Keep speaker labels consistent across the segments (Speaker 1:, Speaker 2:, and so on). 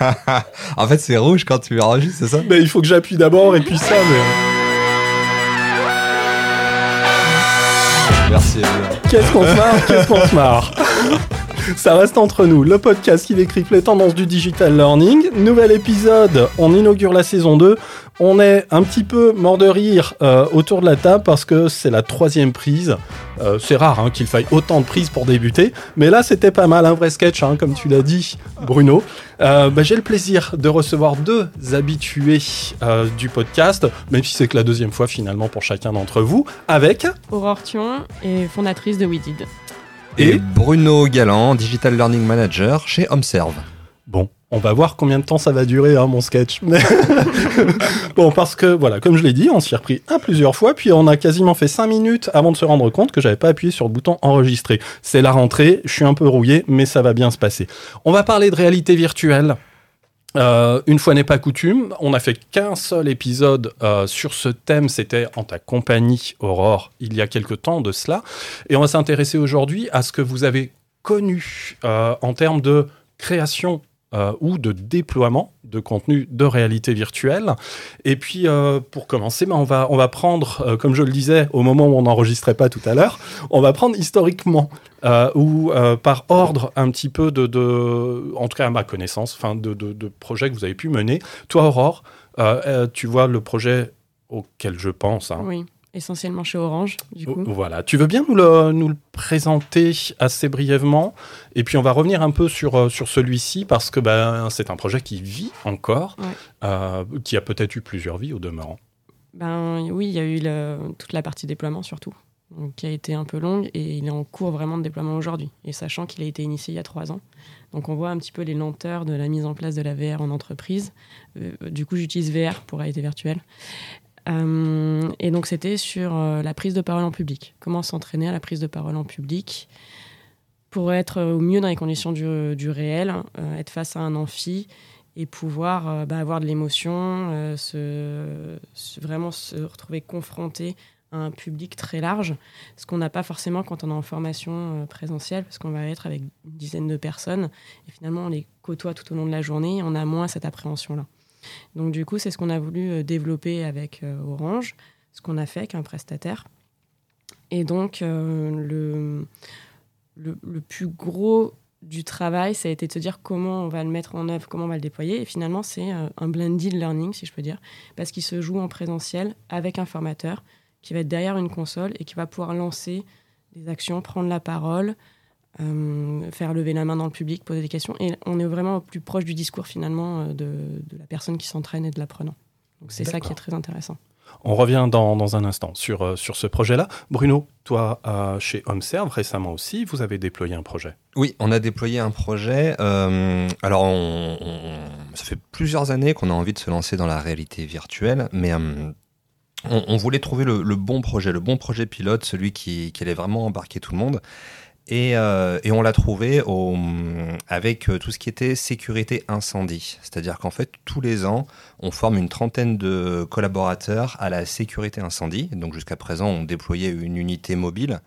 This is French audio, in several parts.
Speaker 1: en fait, c'est rouge quand tu enregistres, c'est ça?
Speaker 2: Mais il faut que j'appuie d'abord et puis ça. Mais...
Speaker 1: Merci.
Speaker 2: Qu'est-ce qu'on se marre Qu'est-ce qu'on se marre? Ça reste entre nous, le podcast qui décrypte les tendances du digital learning. Nouvel épisode, on inaugure la saison 2. On est un petit peu mort de rire euh, autour de la table parce que c'est la troisième prise. Euh, c'est rare hein, qu'il faille autant de prises pour débuter, mais là c'était pas mal, un vrai sketch, hein, comme tu l'as dit, Bruno. Euh, bah, J'ai le plaisir de recevoir deux habitués du podcast, même si c'est que la deuxième fois finalement pour chacun d'entre vous, avec
Speaker 3: Aurore Thion et fondatrice de WeDid.
Speaker 1: Et, et Bruno Galland, Digital Learning Manager chez Observe.
Speaker 2: Bon, on va voir combien de temps ça va durer, hein, mon sketch. bon, parce que, voilà, comme je l'ai dit, on s'y est repris à plusieurs fois, puis on a quasiment fait 5 minutes avant de se rendre compte que j'avais pas appuyé sur le bouton enregistrer. C'est la rentrée, je suis un peu rouillé, mais ça va bien se passer. On va parler de réalité virtuelle. Euh, une fois n'est pas coutume, on n'a fait qu'un seul épisode euh, sur ce thème, c'était en ta compagnie, Aurore, il y a quelque temps de cela. Et on va s'intéresser aujourd'hui à ce que vous avez connu euh, en termes de création euh, ou de déploiement de contenu de réalité virtuelle. Et puis, euh, pour commencer, ben, on, va, on va prendre, euh, comme je le disais au moment où on n'enregistrait pas tout à l'heure, on va prendre historiquement euh, ou par ordre un petit peu de, de, en tout cas à ma connaissance, enfin de, de, projets que vous avez pu mener. Toi, Aurore, tu vois le projet auquel je pense. Hein.
Speaker 3: Oui essentiellement chez Orange, du coup.
Speaker 2: Voilà. Tu veux bien nous le, nous le, présenter assez brièvement? Et puis, on va revenir un peu sur, sur celui-ci parce que ben, c'est un projet qui vit encore,
Speaker 3: ouais.
Speaker 2: euh, qui a peut-être eu plusieurs vies au demeurant.
Speaker 3: Ben oui, il y a eu le, toute la partie déploiement surtout, donc, qui a été un peu longue et il est en cours vraiment de déploiement aujourd'hui. Et sachant qu'il a été initié il y a trois ans. Donc on voit un petit peu les lenteurs de la mise en place de la VR en entreprise. Euh, du coup, j'utilise VR pour réalité virtuelle. Euh, et donc c'était sur euh, la prise de parole en public. Comment s'entraîner à la prise de parole en public pour être au mieux dans les conditions du, réel, euh, être face à un amphi et pouvoir euh, bah, avoir de l'émotion, euh, vraiment se retrouver confronté à un public très large, ce qu'on n'a pas forcément quand on est en formation euh, présentielle, parce qu'on va être avec une dizaine de personnes, et finalement on les côtoie tout au long de la journée, et on a moins cette appréhension-là. Donc du coup, c'est ce qu'on a voulu euh, développer avec euh, Orange, ce qu'on a fait avec un prestataire. Et donc, euh, le, le, plus gros du travail, ça a été de se dire comment on va le mettre en œuvre, comment on va le déployer. Et finalement, c'est un blended learning, si je peux dire, parce qu'il se joue en présentiel avec un formateur qui va être derrière une console et qui va pouvoir lancer des actions, prendre la parole, euh, faire lever la main dans le public, poser des questions. Et on est vraiment au plus proche du discours finalement euh, de, de la personne qui s'entraîne et de l'apprenant. Donc c'est ça qui est très intéressant.
Speaker 2: On revient dans, dans un instant sur, euh, sur ce projet-là. Bruno, toi, euh, chez HomeServe, récemment aussi, vous avez déployé un projet.
Speaker 1: Oui, on a déployé un projet. Euh, alors, on, on, ça fait plusieurs années qu'on a envie de se lancer dans la réalité virtuelle, mais euh, on, on, voulait trouver le, le, bon projet, le bon projet pilote, celui qui, qui allait vraiment embarquer tout le monde. Et, euh, et, on l'a trouvé avec tout ce qui était sécurité incendie. C'est-à-dire qu'en fait, tous les ans, on forme une trentaine de collaborateurs à la sécurité incendie. Donc jusqu'à présent, on déployait une unité mobile.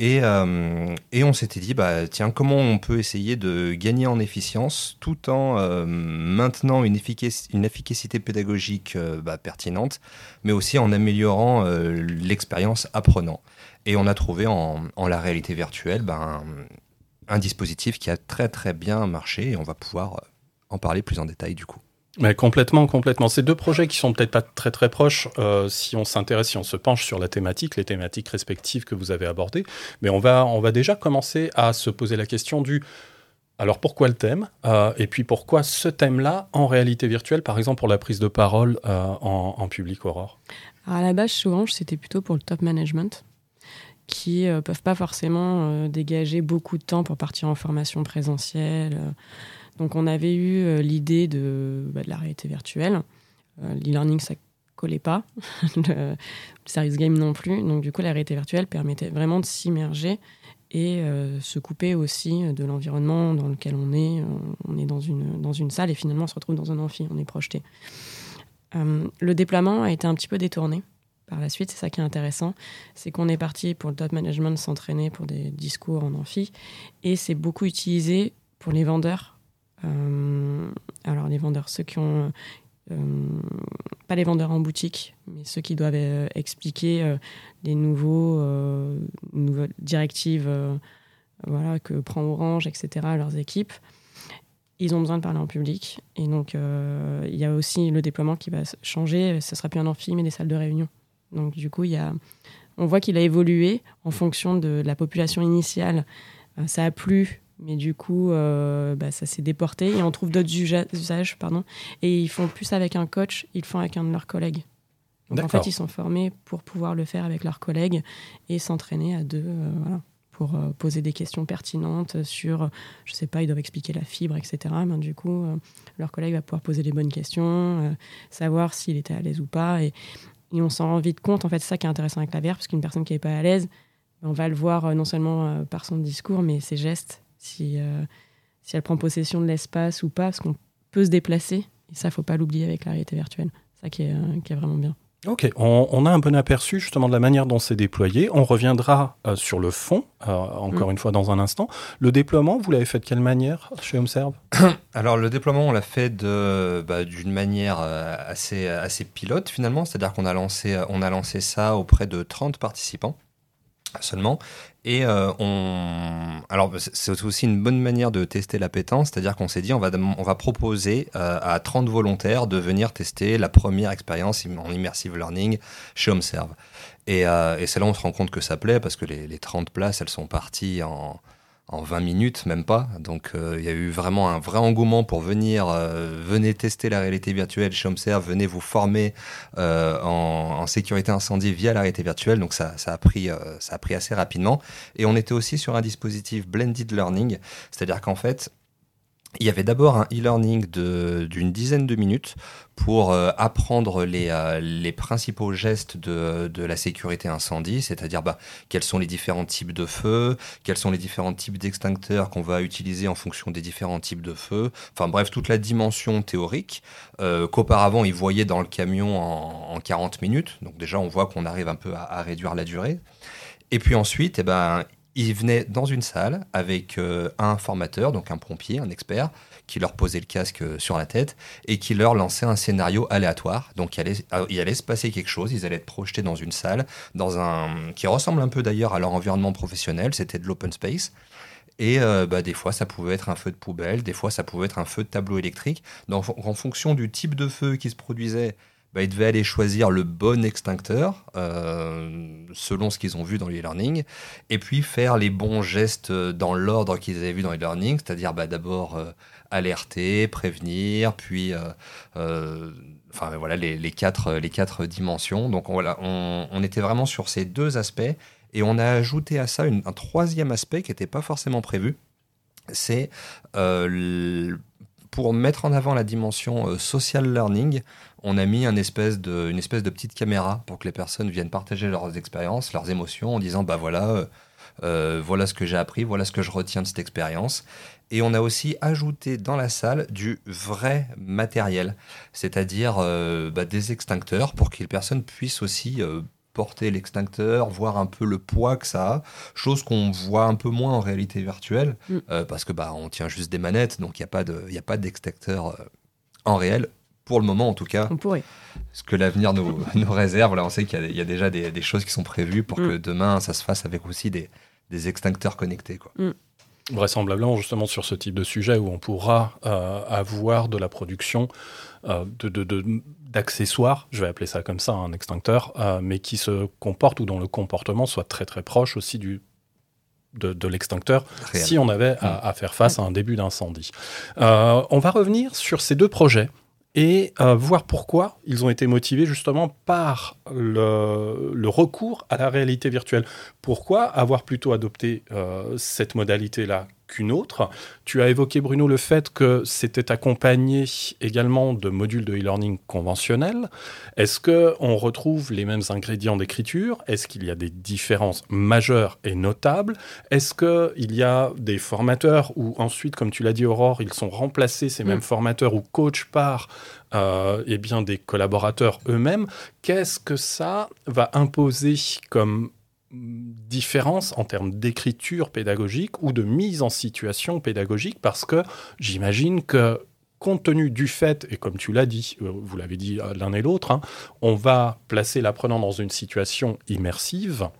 Speaker 1: Et, euh, on s'était dit, bah, tiens, comment on peut essayer de gagner en efficience tout en euh, maintenant une, efficac une, efficacité pédagogique euh, bah, pertinente, mais aussi en améliorant l'expérience apprenant. Et on a trouvé en, en la réalité virtuelle ben, un, dispositif qui a très très bien marché et on va pouvoir en parler plus en détail du coup.
Speaker 2: Mais complètement, complètement. Ces deux projets qui sont peut-être pas très très proches, euh, si on s'intéresse, si on se penche sur la thématique, les thématiques respectives que vous avez abordées, mais on va, on va déjà commencer à se poser la question du alors pourquoi le thème euh, Et puis pourquoi ce thème-là en réalité virtuelle, par exemple pour la prise de parole euh, en, en, public, Aurore?
Speaker 3: Alors à la base, souvent, c'était plutôt pour le top management qui ne euh, peuvent pas forcément euh, dégager beaucoup de temps pour partir en formation présentielle. Donc on avait eu euh, l'idée de, bah, de, la réalité virtuelle. L'e-learning, ça collait pas. le, service game non plus. Donc du coup, la réalité virtuelle permettait vraiment de s'immerger et se couper aussi de l'environnement dans lequel on est. On est dans une, dans une salle et finalement on se retrouve dans un amphi, on est projeté. Le déploiement a été un petit peu détourné par la suite, c'est ça qui est intéressant, c'est qu'on est parti pour le top management s'entraîner pour des discours en amphi, et c'est beaucoup utilisé pour les vendeurs. Euh, alors les vendeurs, ceux qui ont euh, pas les vendeurs en boutique, mais ceux qui doivent euh, expliquer les nouveaux, nouvelles directives voilà, que prend Orange, etc., à leurs équipes. Ils ont besoin de parler en public. Et donc, il y a aussi le déploiement qui va changer. Ce sera plus un amphi, mais des salles de réunion. Donc, du coup, il y a, on voit qu'il a évolué en fonction de la population initiale. ça a plu mais du coup, euh, bah, ça s'est déporté et on trouve d'autres usages. Pardon, et ils font plus avec un coach, ils font avec un de leurs collègues. Donc en fait, ils sont formés pour pouvoir le faire avec leurs collègues et s'entraîner à deux, euh, voilà, pour euh, poser des questions pertinentes sur, je sais pas, ils doivent expliquer la fibre, etc. Ben, du coup, leur collègue va pouvoir poser les bonnes questions, savoir s'il était à l'aise ou pas. Et, et on s'en rend vite compte, en fait, c'est ça qui est intéressant avec la VR, parce qu'une personne qui n'est pas à l'aise, ben, on va le voir non seulement par son discours, mais ses gestes si, euh, si elle prend possession de l'espace ou pas, parce qu'on peut se déplacer. Et ça, faut pas l'oublier avec la réalité virtuelle. Ça qui est, euh, qui est vraiment bien.
Speaker 2: Ok, on, a un bon aperçu justement de la manière dont c'est déployé. On reviendra euh, sur le fond, encore mm. une fois dans un instant. Le déploiement, vous l'avez fait de quelle manière chez HomeServe
Speaker 1: Alors le déploiement, on l'a fait bah, d'une manière assez, assez pilote finalement, c'est-à-dire qu'on a lancé, on a lancé ça auprès de 30 participants seulement. Et euh, on, alors c'est aussi une bonne manière de tester l'appétence, c'est-à-dire qu'on s'est dit on va on va proposer euh, à 30 volontaires de venir tester la première expérience en immersive learning chez HomeServe. Et, euh, et c'est là on se rend compte que ça plaît parce que les, les 30 places elles sont parties en en 20 minutes, même pas. Donc euh, il y a eu vraiment un vrai engouement pour venir, euh, venez tester la réalité virtuelle chez Observe, venez vous former euh, en, sécurité incendie via la réalité virtuelle. Donc ça, ça, a pris, ça a pris assez rapidement. Et on était aussi sur un dispositif blended learning, c'est-à-dire qu'en fait, il y avait d'abord un e-learning d'une dizaine de minutes pour euh, apprendre les, euh, les, principaux gestes de, de la sécurité incendie, c'est-à-dire bah, quels sont les différents types de feux, quels sont les différents types d'extincteurs qu'on va utiliser en fonction des différents types de feux, enfin bref, toute la dimension théorique euh, qu'auparavant ils voyaient dans le camion en, en, 40 minutes. Donc déjà on voit qu'on arrive un peu à, à, réduire la durée. Et puis ensuite, eh ben, ils venaient dans une salle avec euh, un formateur, donc un pompier, un expert, qui leur posait le casque euh, sur la tête et qui leur lançait un scénario aléatoire. Donc il allait, euh, allait se passer quelque chose, ils allaient être projetés dans une salle, dans un qui ressemble un peu d'ailleurs à leur environnement professionnel, c'était de l'open space. Et bah, des fois, ça pouvait être un feu de poubelle, des fois, ça pouvait être un feu de tableau électrique. Donc, en fonction du type de feu qui se produisait bah, ils devaient aller choisir le bon extincteur euh, selon ce qu'ils ont vu dans l'e-learning et puis faire les bons gestes dans l'ordre qu'ils avaient vu dans l'e-learning, c'est-à-dire bah, d'abord euh, alerter, prévenir, puis euh, enfin voilà les, quatre, les quatre dimensions. Donc voilà, on, était vraiment sur ces deux aspects et on a ajouté à ça un troisième aspect qui n'était pas forcément prévu. C'est pour mettre en avant la dimension social learning, on a mis une espèce, de, petite caméra pour que les personnes viennent partager leurs expériences, leurs émotions, en disant bah voilà, euh, euh, voilà ce que j'ai appris, voilà ce que je retiens de cette expérience. Et on a aussi ajouté dans la salle du vrai matériel, c'est-à-dire euh, bah, des extincteurs pour que les personnes puissent aussi porter l'extincteur, voir un peu le poids que ça a, chose qu'on voit un peu moins en réalité virtuelle, mm. parce que bah on tient juste des manettes, donc il n'y a pas de, a pas d'extincteur en réel pour le moment en tout cas.
Speaker 3: On pourrait.
Speaker 1: Ce que l'avenir nous, nous, réserve. Là, on sait qu'il y, a déjà des, choses qui sont prévues pour que mm. demain, ça se fasse avec aussi des, des extincteurs connectés. Quoi. Mm.
Speaker 2: Vraisemblablement, justement, sur ce type de sujet où on pourra euh, avoir de la production euh, d'accessoires, de, je vais appeler ça comme ça, un extincteur, euh, mais qui se comporte ou dont le comportement soit très très proche aussi du, de, l'extincteur si on avait à, mm. faire face à un début d'incendie. on va revenir sur ces deux projets et euh, voir pourquoi ils ont été motivés justement par le, recours à la réalité virtuelle. Pourquoi avoir plutôt adopté euh, cette modalité-là qu'une autre. Tu as évoqué, Bruno, le fait que c'était accompagné également de modules de e-learning conventionnels. Est-ce qu'on retrouve les mêmes ingrédients d'écriture? Est-ce qu'il y a des différences majeures et notables? Est-ce qu'il y a des formateurs ou ensuite, comme tu l'as dit, Aurore, ils sont remplacés, ces mêmes mm. formateurs ou coachs par euh, eh bien, des collaborateurs eux-mêmes? Qu'est-ce que ça va imposer comme différence en termes d'écriture pédagogique ou de mise en situation pédagogique parce que j'imagine que compte tenu du fait, et comme tu l'as dit, euh, vous l'avez dit l'un et l'autre, hein, on va placer l'apprenant dans une situation immersive,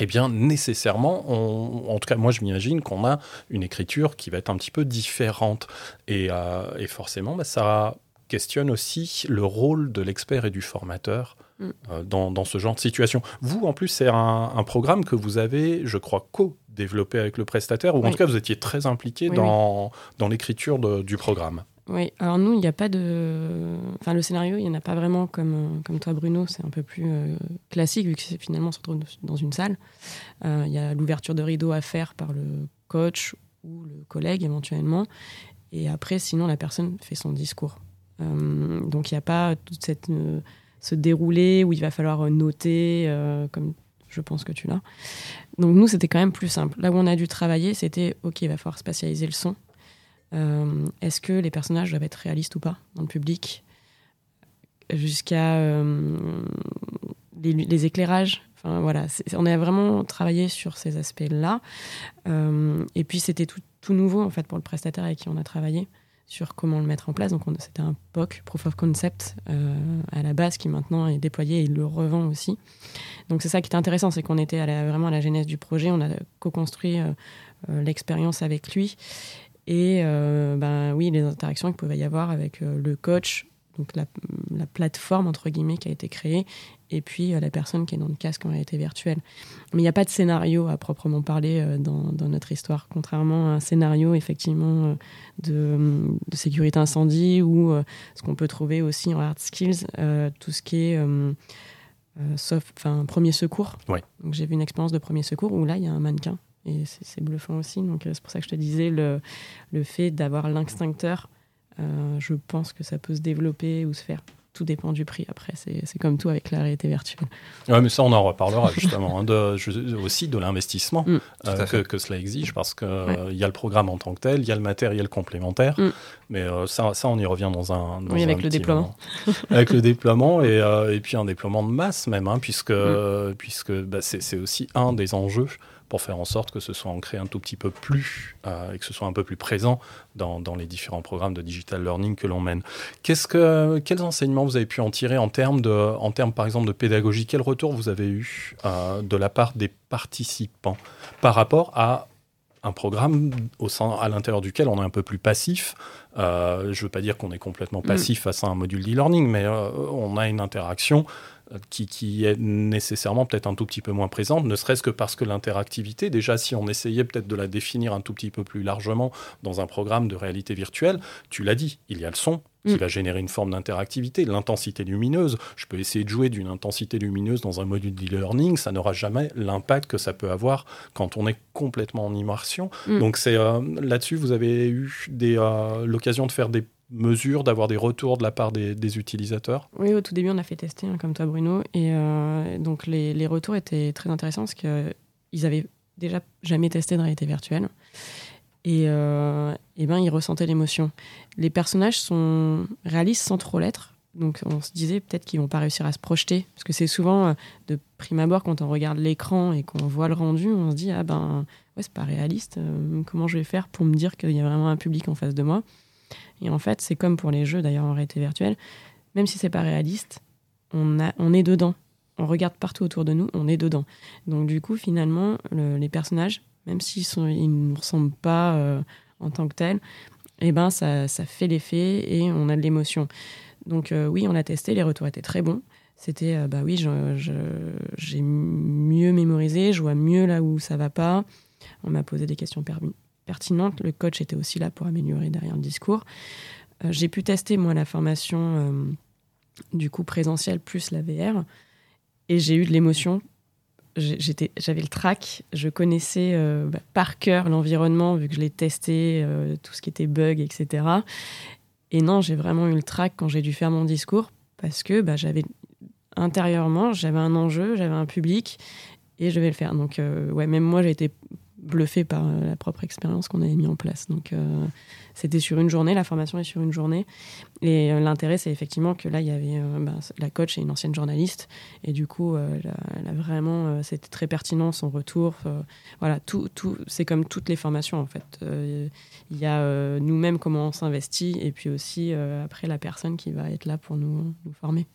Speaker 2: eh bien, nécessairement, en tout cas, moi, je m'imagine qu'on a une écriture qui va être un petit peu différente. Et, euh, forcément, bah, ça questionne aussi le rôle de l'expert et du formateur mm. dans, ce genre de situation. Vous, en plus, c'est un, programme que vous avez, je crois, co-développé avec le prestataire, ou en tout cas, vous étiez très impliqué dans, dans l'écriture du programme.
Speaker 3: Oui, alors nous, il n'y a pas de. Enfin, le scénario, il n'y en a pas vraiment comme, comme toi, Bruno. C'est un peu plus euh, classique, vu que c'est finalement on se retrouve dans une salle. Euh, il y a l'ouverture de rideau à faire par le coach ou le collègue éventuellement. Et après, sinon, la personne fait son discours. Euh, donc, il n'y a pas toute cette. Ce déroulé où il va falloir noter, comme je pense que tu l'as. Donc, nous, c'était quand même plus simple. Là où on a dû travailler, c'était OK, il va falloir spatialiser le son euh, est-ce que les personnages doivent être réalistes ou pas dans le public? Jusqu'à euh, les, éclairages. Enfin, voilà, on a vraiment travaillé sur ces aspects-là. Euh, et puis c'était tout, nouveau en fait pour le prestataire avec qui on a travaillé sur comment le mettre en place. Donc c'était un POC, Proof of Concept, à la base qui maintenant est déployé et le revend aussi. Donc c'est ça qui est intéressant, c'est qu'on était vraiment à la genèse du projet, on a co-construit l'expérience avec lui et euh, ben, oui, les interactions qu'il pouvait y avoir avec euh, le coach, donc la, plateforme entre guillemets qui a été créée, et puis euh, la personne qui est dans le casque en réalité virtuelle. Mais il n'y a pas de scénario à proprement parler dans, notre histoire, contrairement à un scénario effectivement de, sécurité incendie ou ce qu'on peut trouver aussi en hard skills, tout ce qui est sauf, enfin, premier secours. Donc j'ai vu une expérience de premier secours où là il y a un mannequin et c'est bluffant aussi. Donc, euh, c'est pour ça que je te disais, le, le fait d'avoir l'instincteur, euh, je pense que ça peut se développer ou se faire. Tout dépend du prix. Après, c'est comme tout avec la réalité virtuelle.
Speaker 2: Oui, mais ça, on en reparlera justement. hein, de, aussi de l'investissement mm. euh, que, que, cela exige, parce qu'il il y a le programme en tant que tel, il y a le matériel complémentaire. Mm. Mais ça, ça, on y revient dans un.
Speaker 3: oui, avec le déploiement.
Speaker 2: avec le déploiement et, et, puis un déploiement de masse même, hein, puisque, mm. puisque bah, c'est aussi un des enjeux pour faire en sorte que ce soit ancré un tout petit peu plus euh, et que ce soit un peu plus présent dans, dans les différents programmes de digital learning que l'on mène. Qu'est-ce que, quels enseignements vous avez pu en tirer en termes, de, en termes par exemple de pédagogie? Quel retour vous avez eu euh, de la part des participants par rapport à un programme au sein, à l'intérieur duquel on est un peu plus passif? Euh, je ne veux pas dire qu'on est complètement mm. passif face à un module d'e-learning, mais on a une interaction qui, est nécessairement peut-être un tout petit peu moins présente, ne serait-ce que parce que l'interactivité, déjà si on essayait peut-être de la définir un tout petit peu plus largement dans un programme de réalité virtuelle, tu l'as dit, il y a le son qui mm. va générer une forme d'interactivité, l'intensité lumineuse. Je peux essayer de jouer d'une intensité lumineuse dans un module d'e-learning, ça n'aura jamais l'impact que ça peut avoir quand on est complètement en immersion. Mm. Donc c'est euh, là-dessus, vous avez eu euh, l'occasion de faire des mesure d'avoir des retours de la part des, utilisateurs
Speaker 3: Oui, au tout début, on a fait tester, hein, comme toi, Bruno. Et euh, donc, les, retours étaient très intéressants parce qu'ils avaient déjà jamais testé de réalité virtuelle. Et, euh, ben, ils ressentaient l'émotion. Les personnages sont réalistes sans trop l'être. Donc, on se disait peut-être qu'ils vont pas réussir à se projeter. Parce que c'est souvent, euh, de prime abord, quand on regarde l'écran et qu'on voit le rendu, on se dit Ah ben, ouais, c'est pas réaliste. comment je vais faire pour me dire qu'il y a vraiment un public en face de moi? Et en fait, c'est comme pour les jeux d'ailleurs en réalité virtuelle, même si c'est pas réaliste, on, a, on est dedans. On regarde partout autour de nous, on est dedans. Donc du coup, finalement, les personnages, même s'ils ils ne ressemblent pas euh, en tant que tels, eh ben ça, ça fait l'effet et on a de l'émotion. Donc euh, oui, on a testé, les retours étaient très bons. C'était, euh, bah oui, j'ai mieux mémorisé, je vois mieux là où ça va pas. On m'a posé des questions permis pertinente. Le coach était aussi là pour améliorer derrière le discours. Euh, j'ai pu tester, moi, la formation euh, du coup présentielle plus la VR. Et j'ai eu de l'émotion. J'avais le track, je connaissais euh, bah, par cœur l'environnement, vu que je l'ai testé, tout ce qui était bug, etc. Et non, j'ai vraiment eu le track quand j'ai dû faire mon discours, parce que bah, j'avais intérieurement, j'avais un enjeu, j'avais un public, et je vais le faire. Donc, ouais, même moi, j'ai été bluffé par la propre expérience qu'on avait mis en place. Donc, c'était sur une journée, la formation est sur une journée. Et l'intérêt, c'est effectivement que là, il y avait bah, la coach et une ancienne journaliste. Et du coup, vraiment, c'était très pertinent son retour. voilà, tout, tout, c'est comme toutes les formations en fait. Il y a nous-mêmes comment on s'investit et puis aussi après la personne qui va être là pour nous, nous former.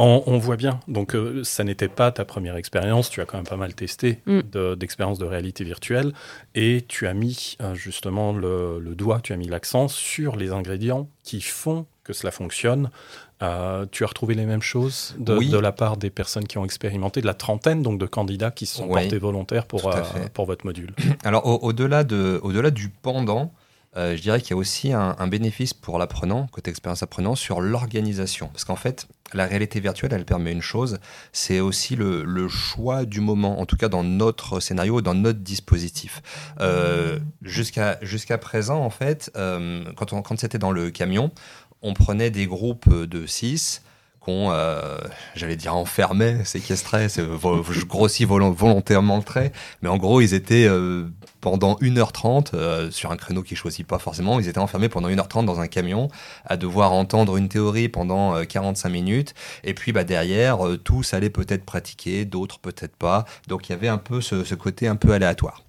Speaker 2: On, voit bien. Donc, euh, ça n'était pas ta première expérience. Tu as quand même pas mal testé mm. d'expériences de, réalité virtuelle. Et tu as mis euh, justement le, doigt, tu as mis l'accent sur les ingrédients qui font que cela fonctionne. Euh, tu as retrouvé les mêmes choses de, la part des personnes qui ont expérimenté, de la trentaine donc de candidats qui se sont portés volontaires pour, pour votre module.
Speaker 1: Alors, au-delà de, au -delà du pendant, euh, je dirais qu'il y a aussi un, bénéfice pour l'apprenant, côté expérience apprenant, sur l'organisation. Parce qu'en fait, la réalité virtuelle, elle permet une chose, c'est aussi le, choix du moment, en tout cas dans notre scénario, dans notre dispositif. Euh, jusqu'à présent, en fait, euh, quand, quand c'était dans le camion, on prenait des groupes de 6 qu'on, j'allais dire enfermés, séquestrés, c'est, je grossis volontairement le trait, mais en gros, ils étaient pendant 1h30 euh, sur un créneau qu'ils choisit pas forcément. Ils étaient enfermés pendant 1h30 dans un camion à devoir entendre une théorie pendant 45 euh, minutes. Et puis bah, derrière, euh, tous allaient peut-être pratiquer, d'autres peut-être pas. Donc il y avait un peu ce, côté un peu aléatoire.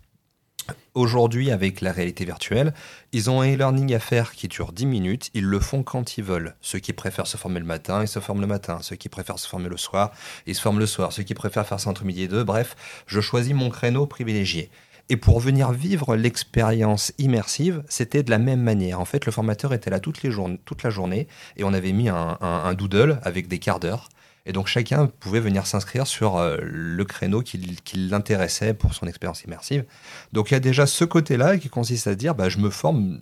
Speaker 1: Aujourd'hui, avec la réalité virtuelle, ils ont un e-learning à faire qui dure 10 minutes. Ils le font quand ils veulent. Ceux qui préfèrent se former le matin, ils se forment le matin. Ceux qui préfèrent se former le soir, ils se forment le soir. Ceux qui préfèrent faire ça entre midi et deux, bref, je choisis mon créneau privilégié. Et pour venir vivre l'expérience immersive, c'était de la même manière. En fait, le formateur était là toutes les toute la journée et on avait mis un, doodle avec des quarts d'heure. Et donc chacun pouvait venir s'inscrire sur euh, le créneau qui, l'intéressait pour son expérience immersive. Donc il y a déjà ce côté-là qui consiste à dire bah, je me forme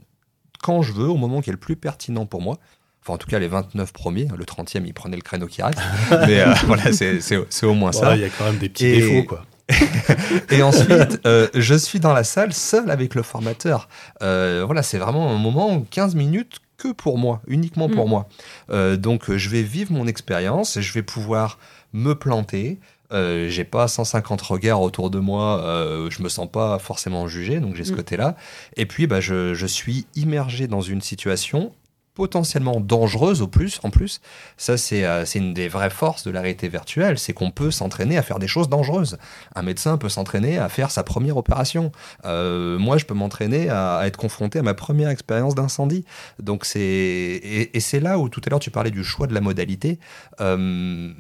Speaker 1: quand je veux, au moment qui est le plus pertinent pour moi. Enfin, en tout cas, les 29 premiers, le 30e, il prenait le créneau qui reste. Mais euh, voilà, c'est au moins ça.
Speaker 2: Il y a quand même des petits défauts, quoi.
Speaker 1: et ensuite, euh, je suis dans la salle seul avec le formateur. Euh, voilà, c'est vraiment un moment, 15 minutes que pour moi, uniquement pour mm. moi. Euh, donc, je vais vivre mon expérience, je vais pouvoir me planter. j'ai pas 150 regards autour de moi, je me sens pas forcément jugé, donc j'ai ce mm. côté-là. Et puis, bah, je, je suis immergé dans une situation potentiellement dangereuse au plus, en plus. Ça, euh, c'est une des vraies forces de la réalité virtuelle, c'est qu'on peut s'entraîner à faire des choses dangereuses. Un médecin peut s'entraîner à faire sa première opération. Euh, moi, je peux m'entraîner à, être confronté à ma première expérience d'incendie. Donc, c'est et, c'est là où tout à l'heure tu parlais du choix de la modalité. Euh,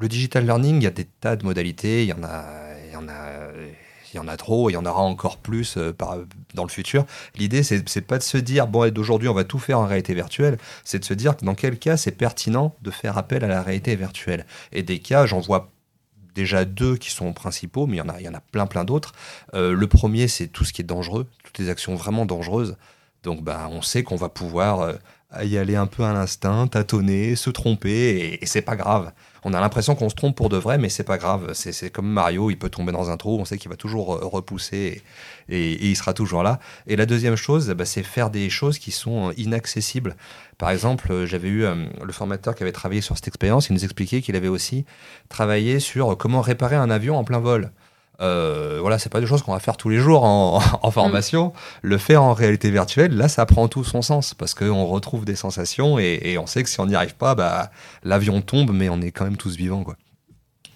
Speaker 1: le digital learning, il y a des tas de modalités, il il y en a il y en a trop, il y en aura encore plus euh, dans le futur. L'idée, c'est pas de se dire, bon, d'aujourd'hui, on va tout faire en réalité virtuelle, c'est de se dire dans quel cas c'est pertinent de faire appel à la réalité virtuelle. Et des cas, j'en vois déjà deux qui sont principaux, mais il y en a, il y en a plein, plein d'autres. Euh, le premier, c'est tout ce qui est dangereux, toutes les actions vraiment dangereuses. Donc, bah, on sait qu'on va pouvoir euh, y aller un peu à l'instinct, tâtonner, se tromper, et, c'est pas grave on a l'impression qu'on se trompe pour de vrai, mais c'est pas grave. C'est comme Mario, il peut tomber dans un trou, on sait qu'il va toujours euh, repousser et, il sera toujours là. Et la deuxième chose, bah, c'est faire des choses qui sont euh, inaccessibles. Par exemple, euh, j'avais eu le formateur qui avait travaillé sur cette expérience, il nous expliquait qu'il avait aussi travaillé sur comment réparer un avion en plein vol. Euh, voilà, c'est pas des choses qu'on va faire tous les jours en, formation. Mm. Le faire en réalité virtuelle, là, ça prend tout son sens parce qu'on retrouve des sensations et, on sait que si on n'y arrive pas, bah, l'avion tombe, mais on est quand même tous vivants, quoi.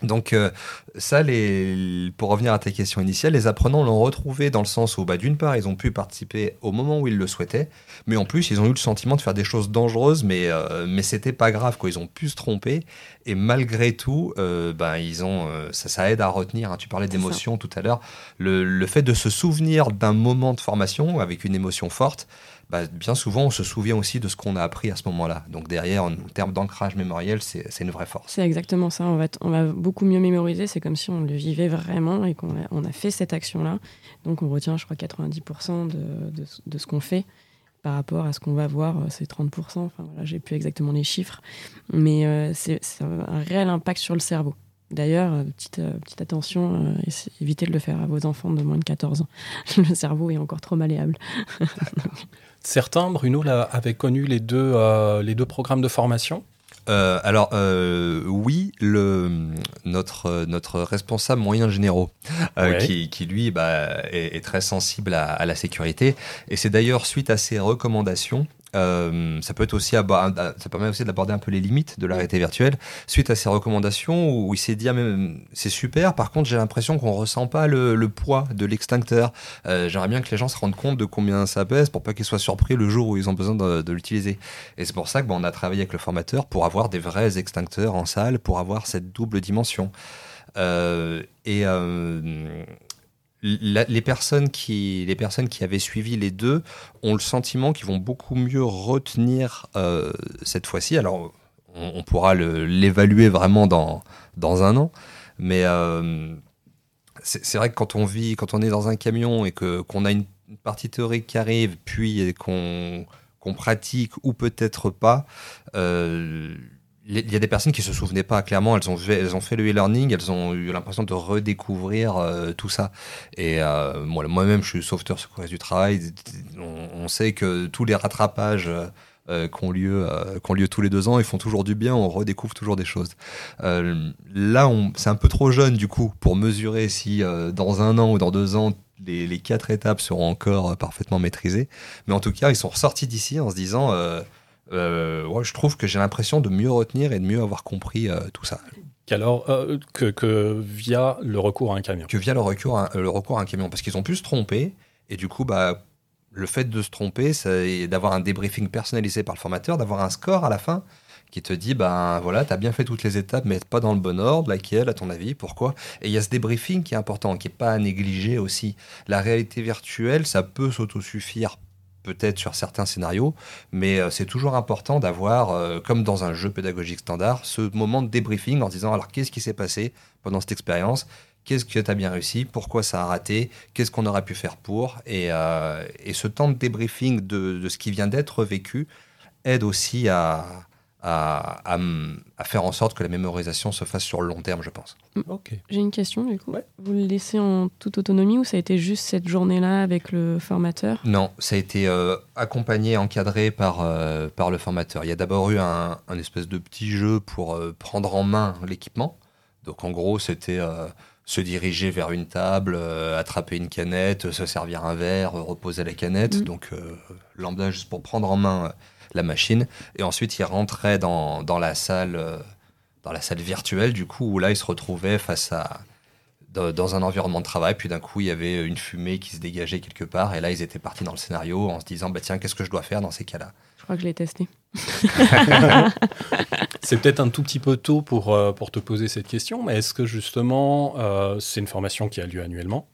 Speaker 1: Donc euh, ça, les, pour revenir à ta question initiale, les apprenants l'ont retrouvé dans le sens où, bah, d'une part, ils ont pu participer au moment où ils le souhaitaient, mais en plus, ils ont eu le sentiment de faire des choses dangereuses, mais, euh, mais c'était pas grave, quoi. Ils ont pu se tromper, et malgré tout, euh, bah, ils ont, ça, ça, aide à retenir. Hein. Tu parlais d'émotion tout à l'heure. Le, le, fait de se souvenir d'un moment de formation avec une émotion forte, bah, bien souvent, on se souvient aussi de ce qu'on a appris à ce moment-là. Donc derrière, en termes d'ancrage mémoriel, c'est une vraie force.
Speaker 3: C'est exactement ça. On va, on va beaucoup mieux mémoriser. C'est comme si on le vivait vraiment et qu'on a, on a fait cette action-là. Donc on retient, je crois, 90% de, de, de, ce qu'on fait par rapport à ce qu'on va voir, euh, c'est 30%. Enfin, voilà, j'ai plus exactement les chiffres. Mais euh, c'est un réel impact sur le cerveau. D'ailleurs, euh, petite, petite attention, évitez de le faire à vos enfants de moins de 14 ans. Le cerveau est encore trop malléable.
Speaker 2: Certains, Bruno, avaient connu les deux, euh, les deux programmes de formation
Speaker 1: Euh, alors euh, oui, le, notre, notre responsable moyen généraux, euh,
Speaker 2: Ouais.
Speaker 1: qui, qui, lui bah, est, est très sensible à, à la sécurité, et c'est d'ailleurs suite à ses recommandations. Euh, ça peut être aussi ça permet aussi d'aborder un peu les limites de la réalité virtuelle suite à ses recommandations où il s'est dit ah, mais, c'est super. Par contre j'ai l'impression qu'on ressent pas le, le poids de l'extincteur. Euh, j'aimerais bien que les gens se rendent compte de combien ça pèse pour pas qu'ils soient surpris le jour où ils ont besoin de, de l'utiliser. Et c'est pour ça que bah, on a travaillé avec le formateur pour avoir des vrais extincteurs en salle, pour avoir cette double dimension. Euh, et euh, les, personnes qui, les personnes qui avaient suivi les deux ont le sentiment qu'ils vont beaucoup mieux retenir euh, cette fois-ci. Alors, on, on pourra l'évaluer vraiment dans, dans un an, mais euh, c'est vrai que quand on vit, quand on est dans un camion et que qu'on a une partie théorique qui arrive, puis qu'on qu'on pratique ou peut-être pas. euh, il y a des personnes qui se souvenaient pas clairement. Elles ont fait, le e-learning, elles ont eu l'impression de redécouvrir euh, tout ça. Et euh, moi, moi-même, je suis sauveteur secouriste du travail. On, sait que tous les rattrapages euh, euh, qui ont lieu, tous les deux ans, ils font toujours du bien. On redécouvre toujours des choses. Là, c'est un peu trop jeune du coup pour mesurer si dans un an ou dans deux ans les, quatre étapes seront encore parfaitement maîtrisées. Mais en tout cas, ils sont ressortis d'ici en se disant euh, ouais, je trouve que j'ai l'impression de mieux retenir et de mieux avoir compris euh, tout ça.
Speaker 2: Qu'alors, euh, que, que via le recours à un camion.
Speaker 1: Que via le recours à, le recours à un camion. Parce qu'ils ont pu se tromper. Et du coup, bah, le fait de se tromper, c'est d'avoir un débriefing personnalisé par le formateur, d'avoir un score à la fin qui te dit, ben voilà, tu as bien fait toutes les étapes, mais pas dans le bon ordre, laquelle, à ton avis, pourquoi? Et il y a ce débriefing qui est important, qui n'est pas à négliger aussi. La réalité virtuelle, ça peut s'autosuffire peut-être sur certains scénarios, mais euh, c'est toujours important d'avoir, euh, comme dans un jeu pédagogique standard, ce moment de débriefing en disant, alors qu'est-ce qui s'est passé pendant cette expérience? Qu'est-ce que tu as bien réussi? Pourquoi ça a raté? Qu'est-ce qu'on aurait pu faire pour? Et, euh, ce temps de débriefing de ce qui vient d'être vécu aide aussi à, à, à m- à faire en sorte que la mémorisation se fasse sur le long terme, je pense.
Speaker 2: Ok.
Speaker 3: J'ai une question du coup.
Speaker 2: Ouais.
Speaker 3: Vous le laissez en toute autonomie ou ça a été juste cette journée-là avec le formateur?
Speaker 1: Non, ça a été euh, accompagné, encadré par, euh, par le formateur. Il y a d'abord eu un, un espèce de petit jeu pour euh, prendre en main l'équipement. Donc en gros, c'était euh, se diriger vers une table, euh, attraper une canette, se servir un verre, reposer la canette.
Speaker 3: Mhm.
Speaker 1: Donc euh, lambda juste pour prendre en main euh, la machine. Et ensuite, il rentrait dans, dans la salle, euh, dans la salle virtuelle, du coup, où là, il se retrouvait face à dans dans un environnement de travail, puis d'un coup il y avait une fumée qui se dégageait quelque part, et là ils étaient partis dans le scénario en se disant bah tiens qu'est-ce que je dois faire dans ces cas-là?
Speaker 3: Je crois que je l'ai testé.
Speaker 2: C'est peut-être un tout petit peu tôt pour, euh, pour te poser cette question, mais est-ce que justement, euh, c'est une formation qui a lieu annuellement?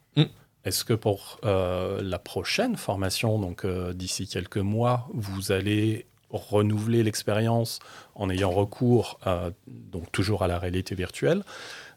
Speaker 2: Est-ce que pour euh, la prochaine formation, donc euh, d'ici quelques mois, vous allez renouveler l'expérience en ayant recours euh, donc toujours à la réalité virtuelle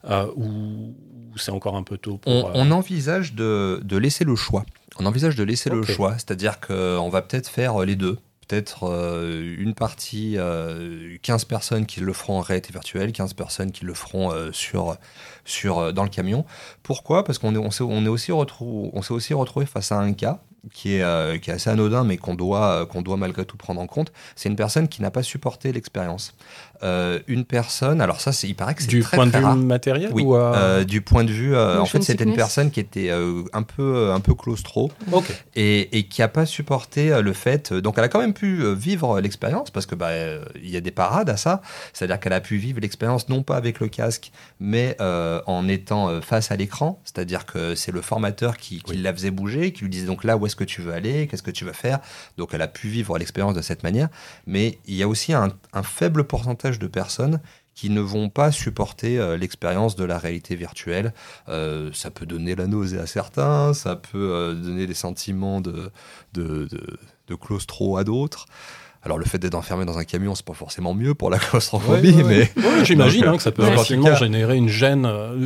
Speaker 2: euh, ou c'est encore un peu tôt pour...
Speaker 1: On, on envisage de, de laisser le choix. On envisage de laisser le choix, c'est-à-dire qu'on va peut-être faire les deux. Peut-être euh, une partie, euh, 15 personnes qui le feront en réalité virtuelle, 15 personnes qui le feront euh, sur, sur, euh, dans le camion. Pourquoi? Parce qu'on on s'est, est aussi aussi retrouvé face à un cas qui est, euh, qui est assez anodin, mais qu'on doit, euh, qu'on doit malgré tout prendre en compte. C'est une personne qui n'a pas supporté l'expérience. Euh, une personne, alors ça, c'est, il paraît que c'est
Speaker 2: du
Speaker 1: très,
Speaker 2: point de
Speaker 1: très
Speaker 2: vue
Speaker 1: rare.
Speaker 2: matériel
Speaker 1: Oui,
Speaker 2: ou, euh,
Speaker 1: euh, du point de vue, euh, en fait, c'était une personne qui était euh, un peu, un peu claustro et, et qui a pas supporté euh, le fait. euh, Donc, elle a quand même pu euh, vivre l'expérience parce que bah, euh, il y a des parades à ça. C'est-à-dire qu'elle a pu vivre l'expérience non pas avec le casque, mais euh, en étant euh, face à l'écran. C'est-à-dire que c'est le formateur qui, qui
Speaker 2: Oui.
Speaker 1: la faisait bouger, qui lui disait donc là où est-ce que tu veux aller, qu'est-ce que tu vas faire? Donc, elle a pu vivre l'expérience de cette manière. Mais il y a aussi un, un faible pourcentage de personnes qui ne vont pas supporter euh, l'expérience de la réalité virtuelle. Euh, ça peut donner la nausée à certains, ça peut euh, donner des sentiments de, de, de, de claustro à d'autres. Alors le fait d'être enfermé dans un camion, c'est pas forcément mieux pour la claustrophobie,
Speaker 2: Ouais, ouais,
Speaker 1: mais
Speaker 2: Ouais, J'imagine hein, que ça peut facilement
Speaker 1: cas-
Speaker 2: générer une gêne euh,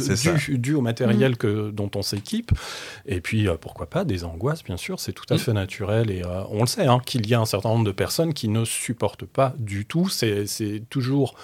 Speaker 2: due, due au matériel que, dont on s'équipe. Et puis, euh, pourquoi pas, des angoisses, bien sûr, c'est tout à
Speaker 1: Mm.
Speaker 2: fait naturel. Et euh, on le sait, hein, qu'il y a un certain nombre de personnes qui ne supportent pas du tout. C'est toujours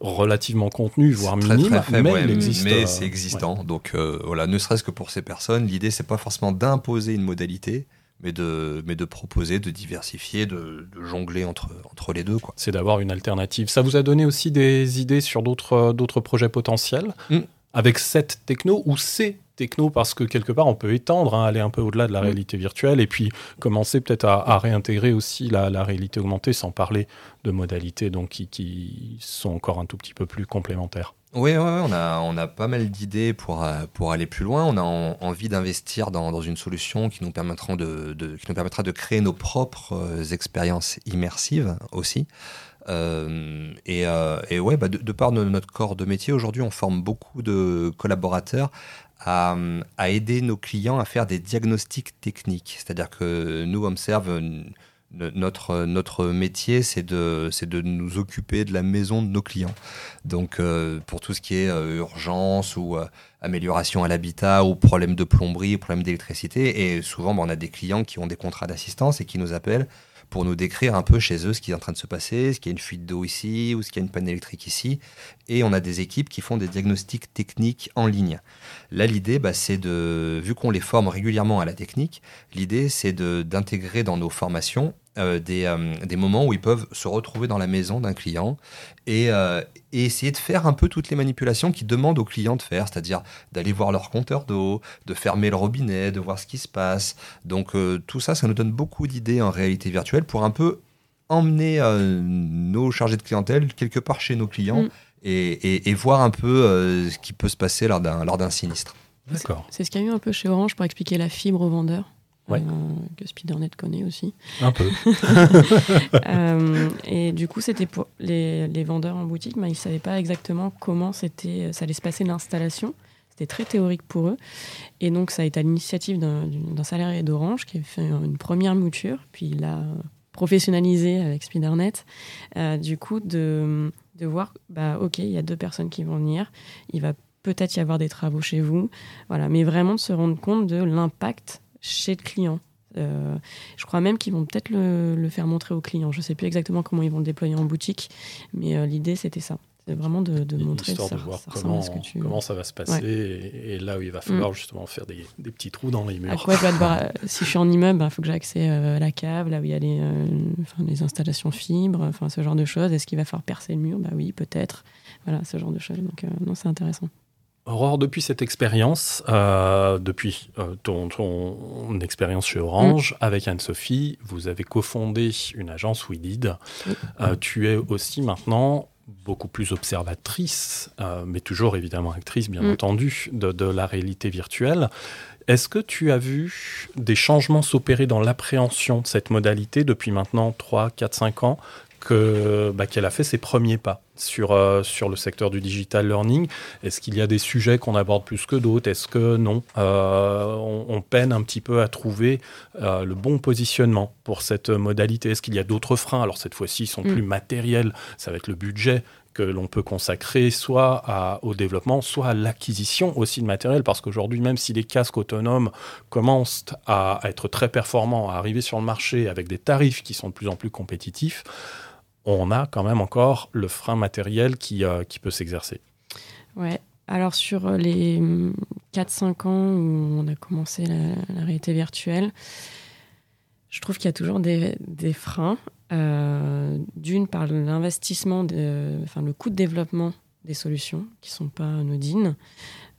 Speaker 2: relativement contenu, voire
Speaker 1: très,
Speaker 2: minime,
Speaker 1: très faible,
Speaker 2: mais
Speaker 1: ouais,
Speaker 2: il existe.
Speaker 1: mais
Speaker 2: euh,
Speaker 1: c'est existant. Donc euh, voilà, ne serait-ce que pour ces personnes, l'idée c'est pas forcément d'imposer une modalité, mais de, mais de proposer, de diversifier, de, de jongler entre, entre les deux. Quoi.
Speaker 2: C'est d'avoir une alternative. Ça vous a donné aussi des idées sur d'autres, d'autres projets potentiels
Speaker 1: Mm.
Speaker 2: avec cette techno ou ces techno parce que quelque part on peut étendre, hein, aller un peu au-delà de la
Speaker 3: Mm.
Speaker 2: réalité virtuelle et puis commencer peut-être à, à réintégrer aussi la, la réalité augmentée sans parler de modalités donc qui, qui sont encore un tout petit peu plus complémentaires.
Speaker 1: Oui, ouais, on, a, on a pas mal d'idées pour, euh, pour aller plus loin. On a en- envie d'investir dans, dans une solution qui nous, permettront de, qui nous permettra de créer nos propres euh, expériences immersives aussi. Euh, et, euh, et ouais, bah, de, par no- notre corps de métier, aujourd'hui, on forme beaucoup de collaborateurs à, à aider nos clients à faire des diagnostics techniques. C'est-à-dire que nous, no- notre, notre métier, c'est de, de nous occuper de la maison de nos clients. Donc, euh, pour tout ce qui est euh, urgence ou euh, amélioration à l'habitat ou problème de plomberie, problème d'électricité, et souvent, bah, on a des clients qui ont des contrats d'assistance et qui nous appellent pour nous décrire un peu chez eux ce qui est en train de se passer, ce qu'il y a une fuite d'eau ici ou ce qu'il y a une panne électrique ici. Et on a des équipes qui font des diagnostics techniques en ligne. Là, l'idée, bah, c'est de, vu qu'on les forme régulièrement à la technique, l'idée, c'est d'intégrer dans nos formations euh, des, euh, des moments où ils peuvent se retrouver dans la maison d'un client et, euh, et essayer de faire un peu toutes les manipulations qu'ils demandent aux clients de faire, c'est-à-dire d'aller voir leur compteur d'eau, de fermer le robinet, de voir ce qui se passe. Donc euh, tout ça, ça nous donne beaucoup d'idées en réalité virtuelle pour un peu emmener euh, nos chargés de clientèle quelque part chez nos clients
Speaker 3: Mm.
Speaker 1: et, et- et voir un peu euh, ce qui peut se passer lors d'un lors d'un sinistre.
Speaker 2: D'accord.
Speaker 3: C'est ce qu'il y a eu un peu chez Orange pour expliquer la fibre aux vendeurs.
Speaker 2: Ouais.
Speaker 3: euh, que Spidernet connaît aussi.
Speaker 2: Un peu.
Speaker 3: Euh, et du coup, c'était pour les, les vendeurs en boutique, mais ils ne savaient pas exactement comment c'était, ça allait se passer l'installation. C'était très théorique pour eux. Et donc, ça a été à l'initiative d'un, d'un salarié d'Orange qui a fait une première mouture, puis il a professionnalisé avec Spidernet. Euh, du coup, de, de voir, bah, OK, il y a deux personnes qui vont venir, il va peut-être y avoir des travaux chez vous, voilà, mais vraiment de se rendre compte de l'impact chez le client. Euh, je crois même qu'ils vont peut-être le, le faire montrer aux clients. Je ne sais plus exactement comment ils vont le déployer en boutique, mais euh, l'idée c'était ça. C'est vraiment de, de montrer
Speaker 2: Histoire
Speaker 3: ça,
Speaker 2: de voir
Speaker 3: ça
Speaker 2: comment,
Speaker 3: ce que tu...
Speaker 2: comment ça va se passer et, et là où il va falloir justement faire des, des petits trous dans les murs.
Speaker 3: je devoir, euh, si je suis en immeuble, il faut que j'ai accès euh, à la cave, là où il y a les, installations fibres, enfin ce genre de choses. Est-ce qu'il va falloir percer le mur? Bah oui, peut-être. Voilà, ce genre de choses. Donc non, c'est intéressant.
Speaker 2: Aurore, depuis cette expérience, euh, depuis euh, ton, ton expérience chez Orange, avec Anne-Sophie, vous avez cofondé une agence We Did.
Speaker 3: Oui.
Speaker 2: Euh, tu es aussi maintenant beaucoup plus observatrice, mais toujours évidemment actrice, bien
Speaker 3: Mm.
Speaker 2: entendu, de, de la réalité virtuelle. Est-ce que tu as vu des changements s'opérer dans l'appréhension de cette modalité depuis maintenant 3, 4, 5 ans bah, qu'elle a fait ses premiers pas sur, euh, sur le secteur du digital learning. Est-ce qu'il y a des sujets qu'on aborde plus que d'autres? Est-ce que non? Euh, on, on peine un petit peu à trouver euh, le bon positionnement pour cette modalité. Est-ce qu'il y a d'autres freins? Alors cette fois-ci, ils sont
Speaker 3: Mm.
Speaker 2: plus matériels. Ça va être le budget que l'on peut consacrer soit à- au développement, soit à l'acquisition aussi de matériel, parce qu'aujourd'hui, même si les casques autonomes commencent à être très performants, à arriver sur le marché avec des tarifs qui sont de plus en plus compétitifs, on a quand même encore le frein matériel qui, euh, qui peut s'exercer.
Speaker 3: Ouais. Alors sur euh, les hum, 4-5 ans où on a commencé la, réalité virtuelle, je trouve qu'il y a toujours des, des freins. Euh, D'une par l'investissement, enfin le coût de développement des solutions qui sont pas anodines.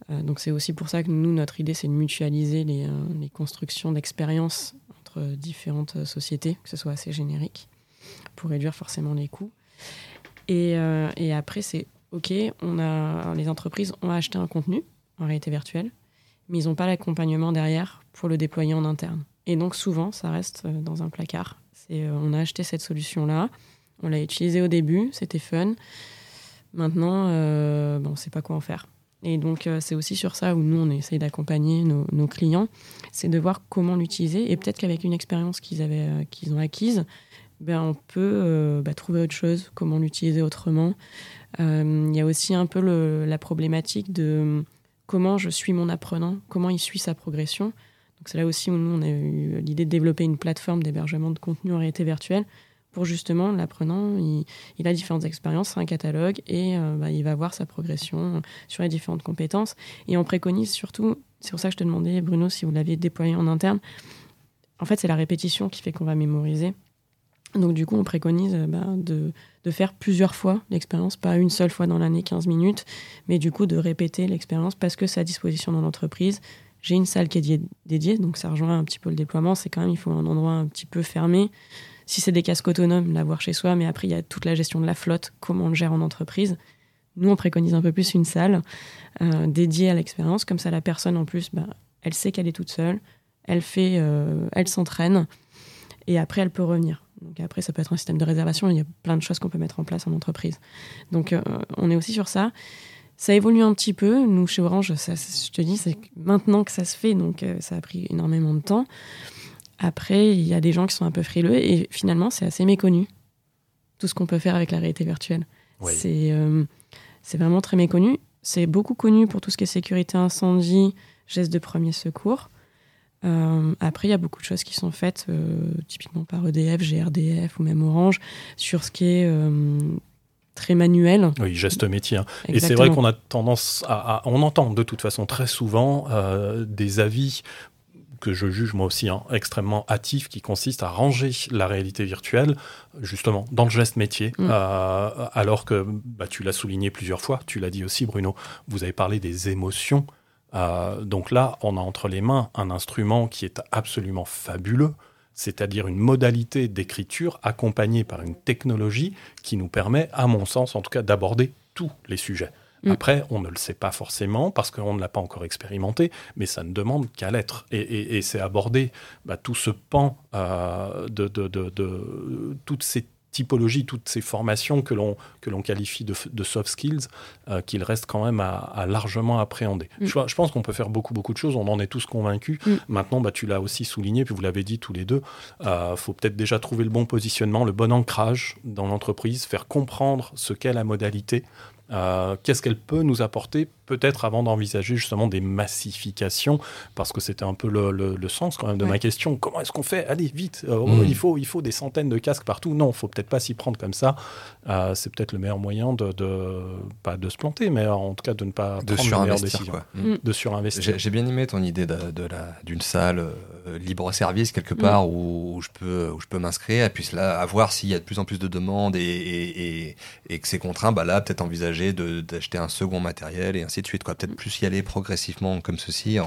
Speaker 3: Donc c'est aussi pour ça que nous, notre idée, c'est de mutualiser les, les constructions d'expériences entre différentes sociétés, que ce soit assez générique, pour réduire forcément les coûts. Et, euh, et après, c'est OK, on a, les entreprises ont acheté un contenu en réalité virtuelle, mais ils n'ont pas l'accompagnement derrière pour le déployer en interne. Et donc souvent, ça reste euh, dans un placard. Euh, on a acheté cette solution-là, on l'a utilisée au début, c'était fun. Maintenant, bon, on ne sait pas quoi en faire. Et donc, c'est aussi sur ça où nous, on essaye d'accompagner nos, nos clients, c'est de voir comment l'utiliser. Et peut-être qu'avec une expérience qu'ils, qu'ils ont acquise, ben, on peut euh, bah, trouver autre chose, comment l'utiliser autrement. Euh, Il y a aussi un peu la problématique de comment je suis mon apprenant, comment il suit sa progression. Donc c'est là aussi où nous, on a eu l'idée de développer une plateforme d'hébergement de contenu en réalité virtuelle pour justement l'apprenant, il, il a différentes expériences, un catalogue, et euh, bah, il va voir sa progression sur les différentes compétences. Et on préconise surtout, c'est pour ça que je te demandais, Bruno, si vous l'aviez déployé en interne, en fait, c'est la répétition qui fait qu'on va mémoriser. Donc du coup, on préconise euh, bah, de, faire plusieurs fois l'expérience, pas une seule fois dans l'année, 15 minutes, mais du coup de répéter l'expérience parce que c'est à disposition dans l'entreprise. J'ai une salle qui est dédiée, donc ça rejoint un petit peu le déploiement. C'est quand même, il faut un endroit un petit peu fermé. Si c'est des casques autonomes, l'avoir chez soi, mais après, il y a toute la gestion de la flotte, comment on le gère en entreprise. Nous, on préconise un peu plus une salle euh, dédiée à l'expérience. Comme ça, la personne, en plus, bah, elle sait qu'elle est toute seule, elle fait, euh, elle s'entraîne, et après, elle peut revenir. Donc après, ça peut être un système de réservation. Il y a plein de choses qu'on peut mettre en place en entreprise. Donc euh, on est aussi sur ça. Ça évolue un petit peu. Nous, chez Orange, ça, je te dis, c'est maintenant que ça se fait, donc euh, ça a pris énormément de temps. Après, il y a des gens qui sont un peu frileux et finalement, c'est assez méconnu tout ce qu'on peut faire avec la réalité virtuelle. C'est euh, c'est vraiment très méconnu. C'est beaucoup connu pour tout ce qui est sécurité incendie, gestes de premier secours. Euh, après, il y a beaucoup de choses qui sont faites, euh, typiquement par EDF, GRDF ou même Orange, sur ce qui est euh, très manuel.
Speaker 2: Oui, geste métier. Hein. Et c'est vrai qu'on a tendance à, On entend de toute façon très souvent des avis que je juge moi aussi hein, extrêmement hâtifs, qui consistent à ranger la réalité virtuelle justement dans le geste métier, mm. alors que bah, tu l'as souligné plusieurs fois, tu l'as dit aussi Bruno, vous avez parlé des émotions euh, donc là, on a entre les mains un instrument qui est absolument fabuleux, c'est-à-dire une modalité d'écriture accompagnée par une technologie qui nous permet, à mon sens en tout cas, d'aborder tous les sujets. Mm. Après, on ne le sait pas forcément parce qu'on ne l'a pas encore expérimenté, mais ça ne demande qu'à l'être. Et, c'est aborder bah, tout ce pan euh, de, de, de, toutes ces typologie, toutes ces formations que l'on que l'on qualifie de, de, soft skills, euh, qu'il reste quand même à, largement appréhender. Mm. Je, je, pense qu'on peut faire beaucoup beaucoup de choses. On en est tous convaincus. Mm. Maintenant, bah, tu l'as aussi souligné, puis vous l'avez dit tous les deux. Il euh, faut peut-être déjà trouver le bon positionnement, le bon ancrage dans l'entreprise, faire comprendre ce qu'est la modalité euh, qu'est-ce qu'elle peut nous apporter, peut-être avant d'envisager justement des massifications, parce que c'était un peu le, sens quand même de ma question. Comment est-ce qu'on fait? Allez, vite, euh, mm. il, faut, il faut des centaines de casques partout. Non, il faut peut-être pas s'y prendre comme ça. Euh, c'est peut-être le meilleur moyen de, pas de se planter, mais en tout cas de ne pas
Speaker 1: de prendre.
Speaker 2: De surinvestir.
Speaker 1: J'ai bien aimé ton idée de, d'une salle libre-service quelque part mm. où, je peux, où je peux m'inscrire, et puis là, à voir s'il y a de plus en plus de demandes et, et, et que c'est contraint, bah là, peut-être envisager d'acheter un second matériel et ainsi de suite. Peut-être plus y aller progressivement comme ceci,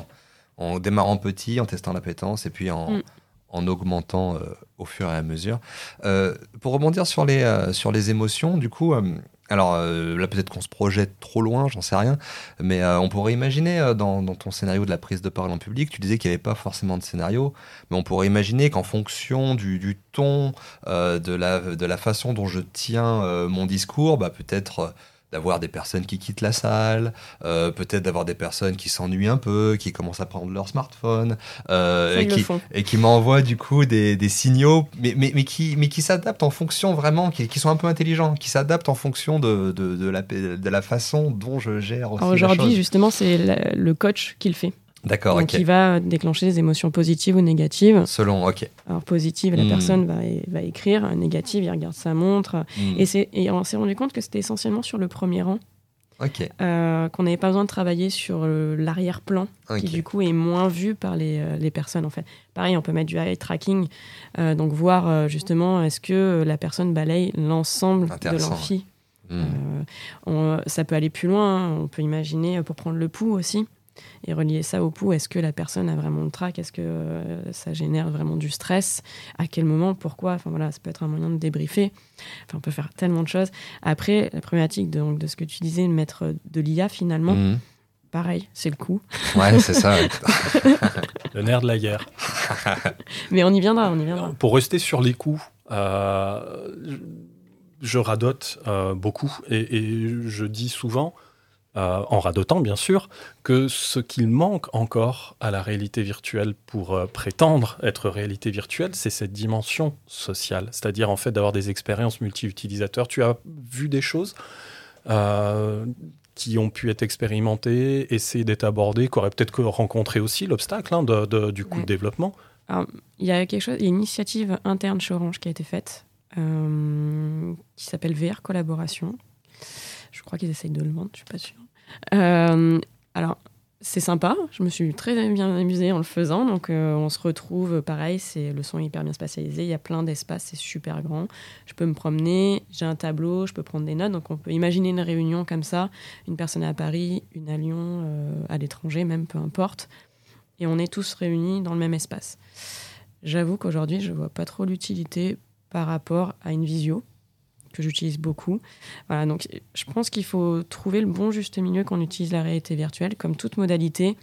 Speaker 1: en, démarrant petit, en testant la l'appétence et puis en, mm. en augmentant euh, au fur et à mesure. Euh, pour rebondir sur les, euh, sur les émotions, du coup, alors là, peut-être qu'on se projette trop loin, j'en sais rien, mais on pourrait imaginer dans, ton scénario de la prise de parole en public, tu disais qu'il n'y avait pas forcément de scénario, mais on pourrait imaginer qu'en fonction du, ton, de, la, de la façon dont je tiens mon discours, bah, peut-être d'avoir des personnes qui quittent la salle, euh, peut-être d'avoir des personnes qui s'ennuient un peu, qui commencent à prendre leur smartphone, euh, et, qui, et, qui, m'envoient du coup des, des signaux, mais, mais, mais, qui, mais qui s'adaptent en fonction vraiment, qui, qui, sont un peu intelligents, qui s'adaptent en fonction de, de, de, la, de la façon dont je gère aussi.
Speaker 3: Aujourd'hui, justement, c'est le coach qui le fait.
Speaker 1: D'accord,
Speaker 3: Donc, il va déclencher des émotions positives ou négatives.
Speaker 1: Selon, ok.
Speaker 3: Alors, positive, la hmm. personne va, va écrire. Négative, il regarde sa montre. Hmm. Et, et on s'est rendu compte que c'était essentiellement sur le premier rang.
Speaker 1: Ok.
Speaker 3: Euh, qu'on n'avait pas besoin de travailler sur euh, l'arrière-plan, qui du coup est moins vu par les, euh, les, personnes en fait. Pareil, on peut mettre du eye tracking, donc voir justement est-ce que la personne balaye l'ensemble de l'amphi. Hmm. ça peut aller plus loin, hein. on peut imaginer pour prendre le pouls aussi et relier ça au pouls. Est-ce que la personne a vraiment le trac? Est-ce que euh, ça génère vraiment du stress? À quel moment? Pourquoi? Enfin voilà, ça peut être un moyen de débriefer. Enfin, on peut faire tellement de choses. Après, la problématique de, donc, de ce que tu disais, de mettre de l'IA finalement. Mhm. Pareil, c'est le coup.
Speaker 1: Ouais, c'est ça.
Speaker 2: le nerf de la guerre.
Speaker 3: Mais on y viendra, on y viendra.
Speaker 2: Pour rester sur les coûts, euh, je radote euh, beaucoup et, et, je dis souvent, euh, en radotant bien sûr, que ce qu'il manque encore à la réalité virtuelle pour euh, prétendre être réalité virtuelle, c'est cette dimension sociale, c'est-à-dire en fait d'avoir des expériences multi-utilisateurs. Tu as vu des choses euh, qui ont pu être expérimentées, essayer d'être abordées, qui auraient peut-être rencontré aussi l'obstacle hein, du coût de développement
Speaker 3: il y a quelque chose, il y a une initiative interne chez Orange qui a été faite, qui s'appelle VR Collaboration. Je crois qu'ils essayent de le vendre, je suis pas sûre. Euh, alors, c'est sympa. Je me suis très bien amusée en le faisant. Donc, euh, on se retrouve, pareil, c'est le son est hyper bien spatialisé. Il y a plein d'espaces, c'est super grand. Je peux me promener, j'ai un tableau, je peux prendre des notes. Donc, on peut imaginer une réunion comme ça. Une personne à Paris, une à Lyon, euh, à l'étranger, même peu importe. Et on est tous réunis dans le même espace. J'avoue qu'aujourd'hui, je vois pas trop l'utilité par rapport à une visio que j'utilise beaucoup. Voilà, donc je pense qu'il faut trouver le bon juste milieu quand on utilise la réalité virtuelle, comme toute modalité.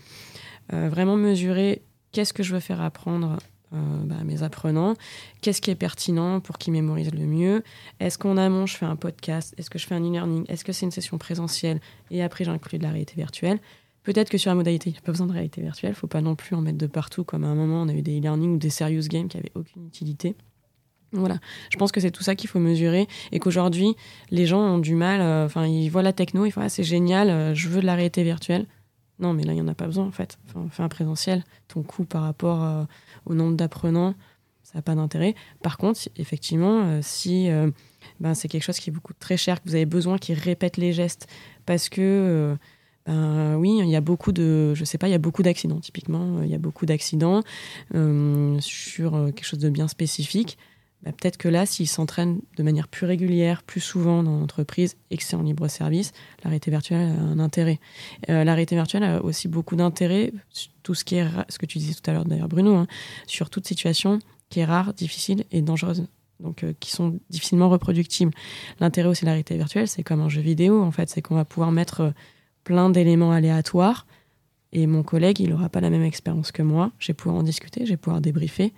Speaker 3: Euh, vraiment mesurer qu'est-ce que je veux faire apprendre euh, bah, à mes apprenants, qu'est-ce qui est pertinent pour qu'ils mémorisent le mieux. Est-ce qu'en amont, je fais un podcast? Est-ce que je fais un e-learning? Est-ce que c'est une session présentielle? Et après, j'inclus de la réalité virtuelle. Peut-être que sur la modalité, il n'y a pas besoin de réalité virtuelle. Il ne faut pas non plus en mettre de partout, comme à un moment, on a eu des e-learning ou des serious games qui n'avaient aucune utilité. Voilà, je pense que c'est tout ça qu'il faut mesurer et qu'aujourd'hui, les gens ont du mal, euh, enfin, ils voient la techno, ils font ah, c'est génial, euh, je veux de la réalité virtuelle. Non, mais là, il n'y en a pas besoin en fait. Enfin, fais un présentiel, ton coût par rapport euh, au nombre d'apprenants, ça n'a pas d'intérêt. Par contre, effectivement, si ben, c'est quelque chose qui est beaucoup très cher, que vous avez besoin qu'ils répètent les gestes parce que. Ben, oui, il y a beaucoup de, je sais pas, il y a beaucoup d'accidents typiquement, il y a beaucoup d'accidents sur quelque chose de bien spécifique. Bah, peut-être que là, s'ils s'entraînent de manière plus régulière, plus souvent dans l'entreprise et que c'est en libre service, la réalité virtuelle a un intérêt. Euh, la réalité virtuelle a aussi beaucoup d'intérêt, tout ce qui est, ce que tu disais tout à l'heure d'ailleurs Bruno, hein, sur toute situation qui est rare, difficile et dangereuse. Donc, euh, qui sont difficilement reproductibles. L'intérêt aussi de la virtuelle, c'est comme un jeu vidéo, en fait, c'est qu'on va pouvoir mettre euh, plein d'éléments aléatoires et mon collègue, il n'aura pas la même expérience que moi. Je vais pouvoir en discuter, je vais pouvoir débriefer.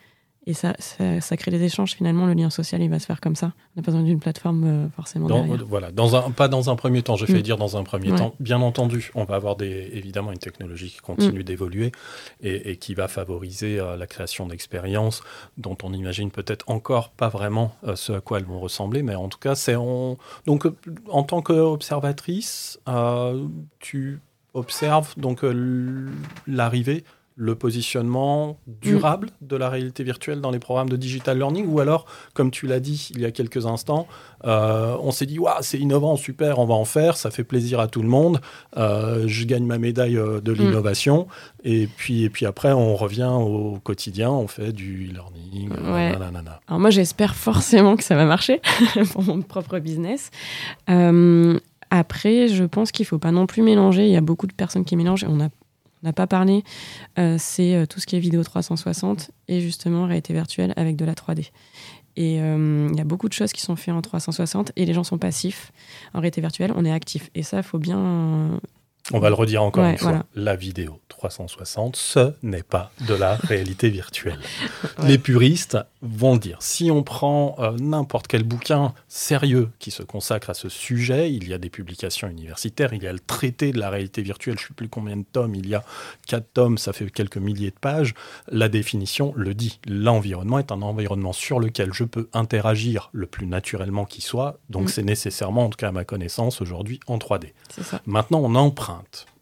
Speaker 3: Et ça, ça, crée des échanges. Finalement, le lien social, il va se faire comme ça. On n'a pas besoin d'une plateforme euh, forcément.
Speaker 2: voilà, dans un, pas dans un premier temps. Je vais mm. dire dans un premier temps. Bien entendu, on va avoir des, évidemment une technologie qui continue mm. d'évoluer et, qui va favoriser euh, la création d'expériences dont on imagine peut-être encore pas vraiment euh, ce à quoi elles vont ressembler. Mais en tout cas, c'est en... donc en tant qu'observatrice, tu observes donc l'arrivée le positionnement durable mm. de la réalité virtuelle dans les programmes de digital learning ou alors, comme tu l'as dit il y a quelques instants, euh, on s'est dit c'est innovant, super, on va en faire, ça fait plaisir à tout le monde, euh, je gagne ma médaille euh, de mm. l'innovation et puis et puis après on revient au quotidien, on fait du e-learning.
Speaker 3: Alors moi j'espère forcément que ça va marcher pour mon propre business. après, je pense qu'il faut pas non plus mélanger. Il y a beaucoup de personnes qui mélangent. On a n'a pas parlé, euh, c'est euh, tout ce qui est vidéo 360 et justement réalité virtuelle avec de la 3D. Et euh, il y a beaucoup de choses qui sont faites en 360 et les gens sont passifs. En réalité virtuelle, on est actif. Et ça, il faut bien
Speaker 2: on va le redire encore une fois. La vidéo 360, ce n'est pas de la réalité virtuelle. Les puristes vont dire. Si on prend euh, n'importe quel bouquin sérieux qui se consacre à ce sujet, il y a des publications universitaires, il y a le traité de la réalité virtuelle, je ne sais plus combien de tomes, il y a quatre tomes, ça fait quelques milliers de pages. La définition le dit. L'environnement est un environnement sur lequel je peux interagir le plus naturellement qui soit. Donc mm. c'est nécessairement, en tout cas à ma connaissance, aujourd'hui en 3D. Maintenant, on emprunte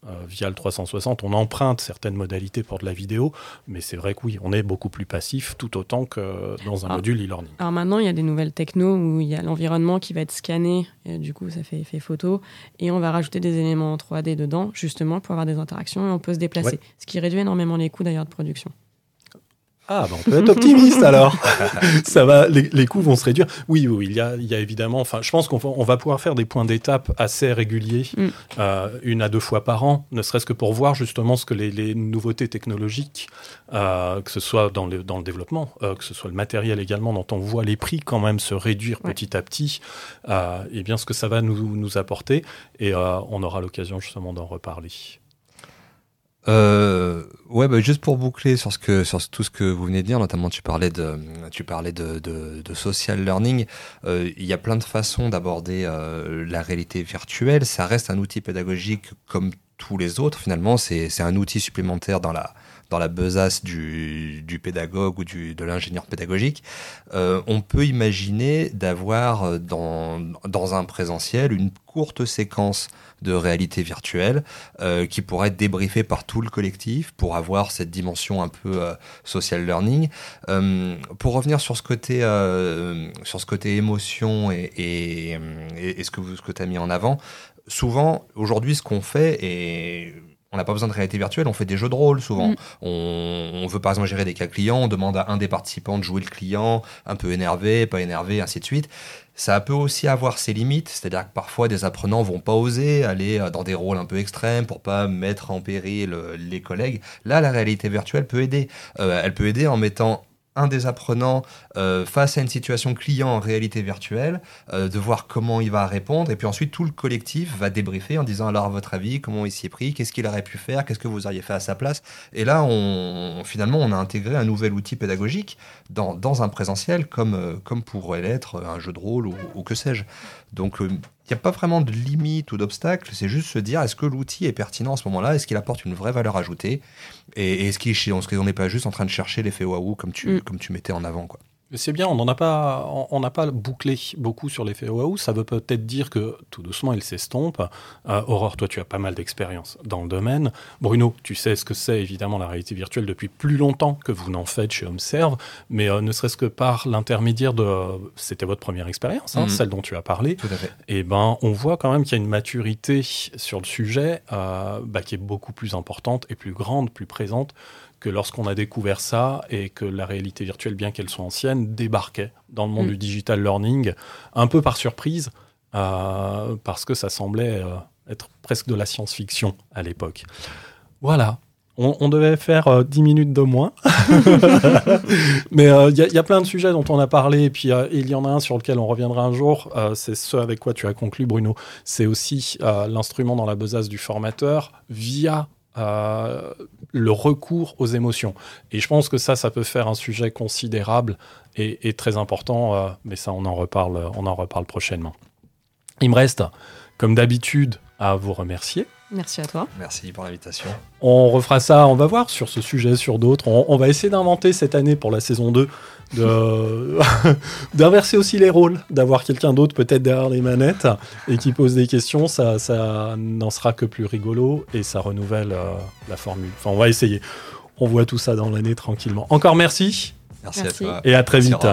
Speaker 2: euh, via le 360, on emprunte certaines modalités pour de la vidéo, mais c'est vrai que oui, on est beaucoup plus passif tout autant que dans un ah. module e-learning.
Speaker 3: Alors maintenant, il y a des nouvelles techno où il y a l'environnement qui va être scanné, et du coup ça fait effet photo, et on va rajouter des éléments en 3D dedans, justement pour avoir des interactions et on peut se déplacer. Ce qui réduit énormément les coûts d'ailleurs de production.
Speaker 2: Ah, ben on peut être optimiste alors. Ça va, les, coûts vont se réduire. Oui, oui, il y a, il y a évidemment. Enfin, je pense qu'on va, on va pouvoir faire des points d'étape assez réguliers, mm. euh, une à deux fois par an, ne serait-ce que pour voir justement ce que les, nouveautés technologiques, euh, que ce soit dans le, dans le développement, euh, que ce soit le matériel également, dont on voit les prix quand même se réduire petit à petit, et bien ce que ça va nous, nous apporter. Et on aura l'occasion justement d'en reparler.
Speaker 1: Euh, ouais, bah, juste pour boucler sur ce que sur tout ce que vous venez de dire, notamment tu parlais de tu parlais de, de, de social learning. Euh, il y a plein de façons d'aborder euh, la réalité virtuelle. Ça reste un outil pédagogique comme tous les autres. Finalement, c'est c'est un outil supplémentaire dans la dans la besace du, pédagogue ou de l'ingénieur pédagogique, euh, on peut imaginer d'avoir dans, dans un présentiel une courte séquence de réalité virtuelle euh, qui pourrait être débriefée par tout le collectif pour avoir cette dimension un peu euh, social learning. Euh, pour revenir sur ce côté, sur ce côté émotion et, ce que, tu as mis en avant, souvent, aujourd'hui, ce qu'on fait, et on n'a pas besoin de réalité virtuelle, on fait des jeux de rôle souvent.
Speaker 4: Mm.
Speaker 1: On, on veut par exemple gérer des cas clients, on demande à un des participants de jouer le client, un peu énervé, pas énervé, ainsi de suite. Ça peut aussi avoir ses limites, c'est-à-dire que parfois des apprenants vont pas oser aller euh, dans des rôles un peu extrêmes pour pas mettre en péril euh, les collègues. Là, la réalité virtuelle peut aider. Euh, elle peut aider en mettant un des apprenants euh, face à une situation client en réalité virtuelle, euh, de voir comment il va répondre, et puis ensuite tout le collectif va débriefer en disant alors votre avis, comment il s'y est pris, qu'est-ce qu'il aurait pu faire, qu'est-ce que vous auriez fait à sa place? Et là, on, finalement, on a intégré un nouvel outil pédagogique dans, dans un présentiel, comme, euh, comme pourrait l'être un jeu de rôle ou, ou que sais-je. Donc il n'y a pas vraiment de limite ou d'obstacle, c'est juste se dire est-ce que l'outil est pertinent à ce moment-là, est-ce qu'il apporte une vraie valeur ajoutée, et, et est-ce qu'il- est-ce qu'on n'est pas juste en train de chercher l'effet waouh comme tu,
Speaker 3: Mm.
Speaker 1: comme tu mettais en avant. Quoi?
Speaker 2: C'est bien, on n'en a pas, on- n'a pas bouclé beaucoup sur l'effet waouh. Ça veut peut-être dire que tout doucement il s'estompe. Euh, Aurore, toi tu as pas mal d'expérience dans le domaine. Bruno, tu sais ce que c'est évidemment la réalité virtuelle depuis plus longtemps que vous n'en faites chez Homeserve, mais euh, ne serait-ce que par l'intermédiaire de, c'était votre première expérience, hein,
Speaker 1: Mhm.
Speaker 2: celle dont tu as parlé.
Speaker 1: Tout à fait.
Speaker 2: Et ben, on voit quand même qu'il y a une maturité sur le sujet euh, bah, qui est beaucoup plus importante et plus grande, plus présente que lorsqu'on a découvert ça et que la réalité virtuelle, bien qu'elle soit ancienne, débarquait dans le monde
Speaker 3: Mm.
Speaker 2: du digital learning un peu par surprise euh, parce que ça semblait euh, être presque de la science-fiction à l'époque. Voilà. On, on devait faire euh, 10 minutes de moins. Mais euh, il y, a- il y a plein de sujets dont on a parlé, et puis euh, il y en a un sur lequel on reviendra un jour. c'est ce avec quoi tu as conclu, Bruno. C'est aussi l'instrument dans la besace du formateur via le recours aux émotions. Et je pense que ça, ça peut faire un sujet considérable et, et très important, euh, mais ça, on en reparle, on en reparle prochainement. Il me reste, comme d'habitude, à vous remercier.
Speaker 3: Merci à toi.
Speaker 1: Merci pour l'invitation.
Speaker 2: On refera ça, on va voir sur ce sujet, sur d'autres. On, on va essayer d'inventer cette année pour la saison 2 de- d'inverser aussi les rôles, d'avoir quelqu'un d'autre peut-être derrière les manettes et qui pose des questions. Ça, ça n'en sera que plus rigolo et ça renouvelle euh, la formule. Enfin, on va essayer. On voit tout ça dans l'année tranquillement. Encore merci
Speaker 1: Merci,
Speaker 3: Merci.
Speaker 1: à toi.
Speaker 2: et à très
Speaker 1: Merci,
Speaker 2: vite.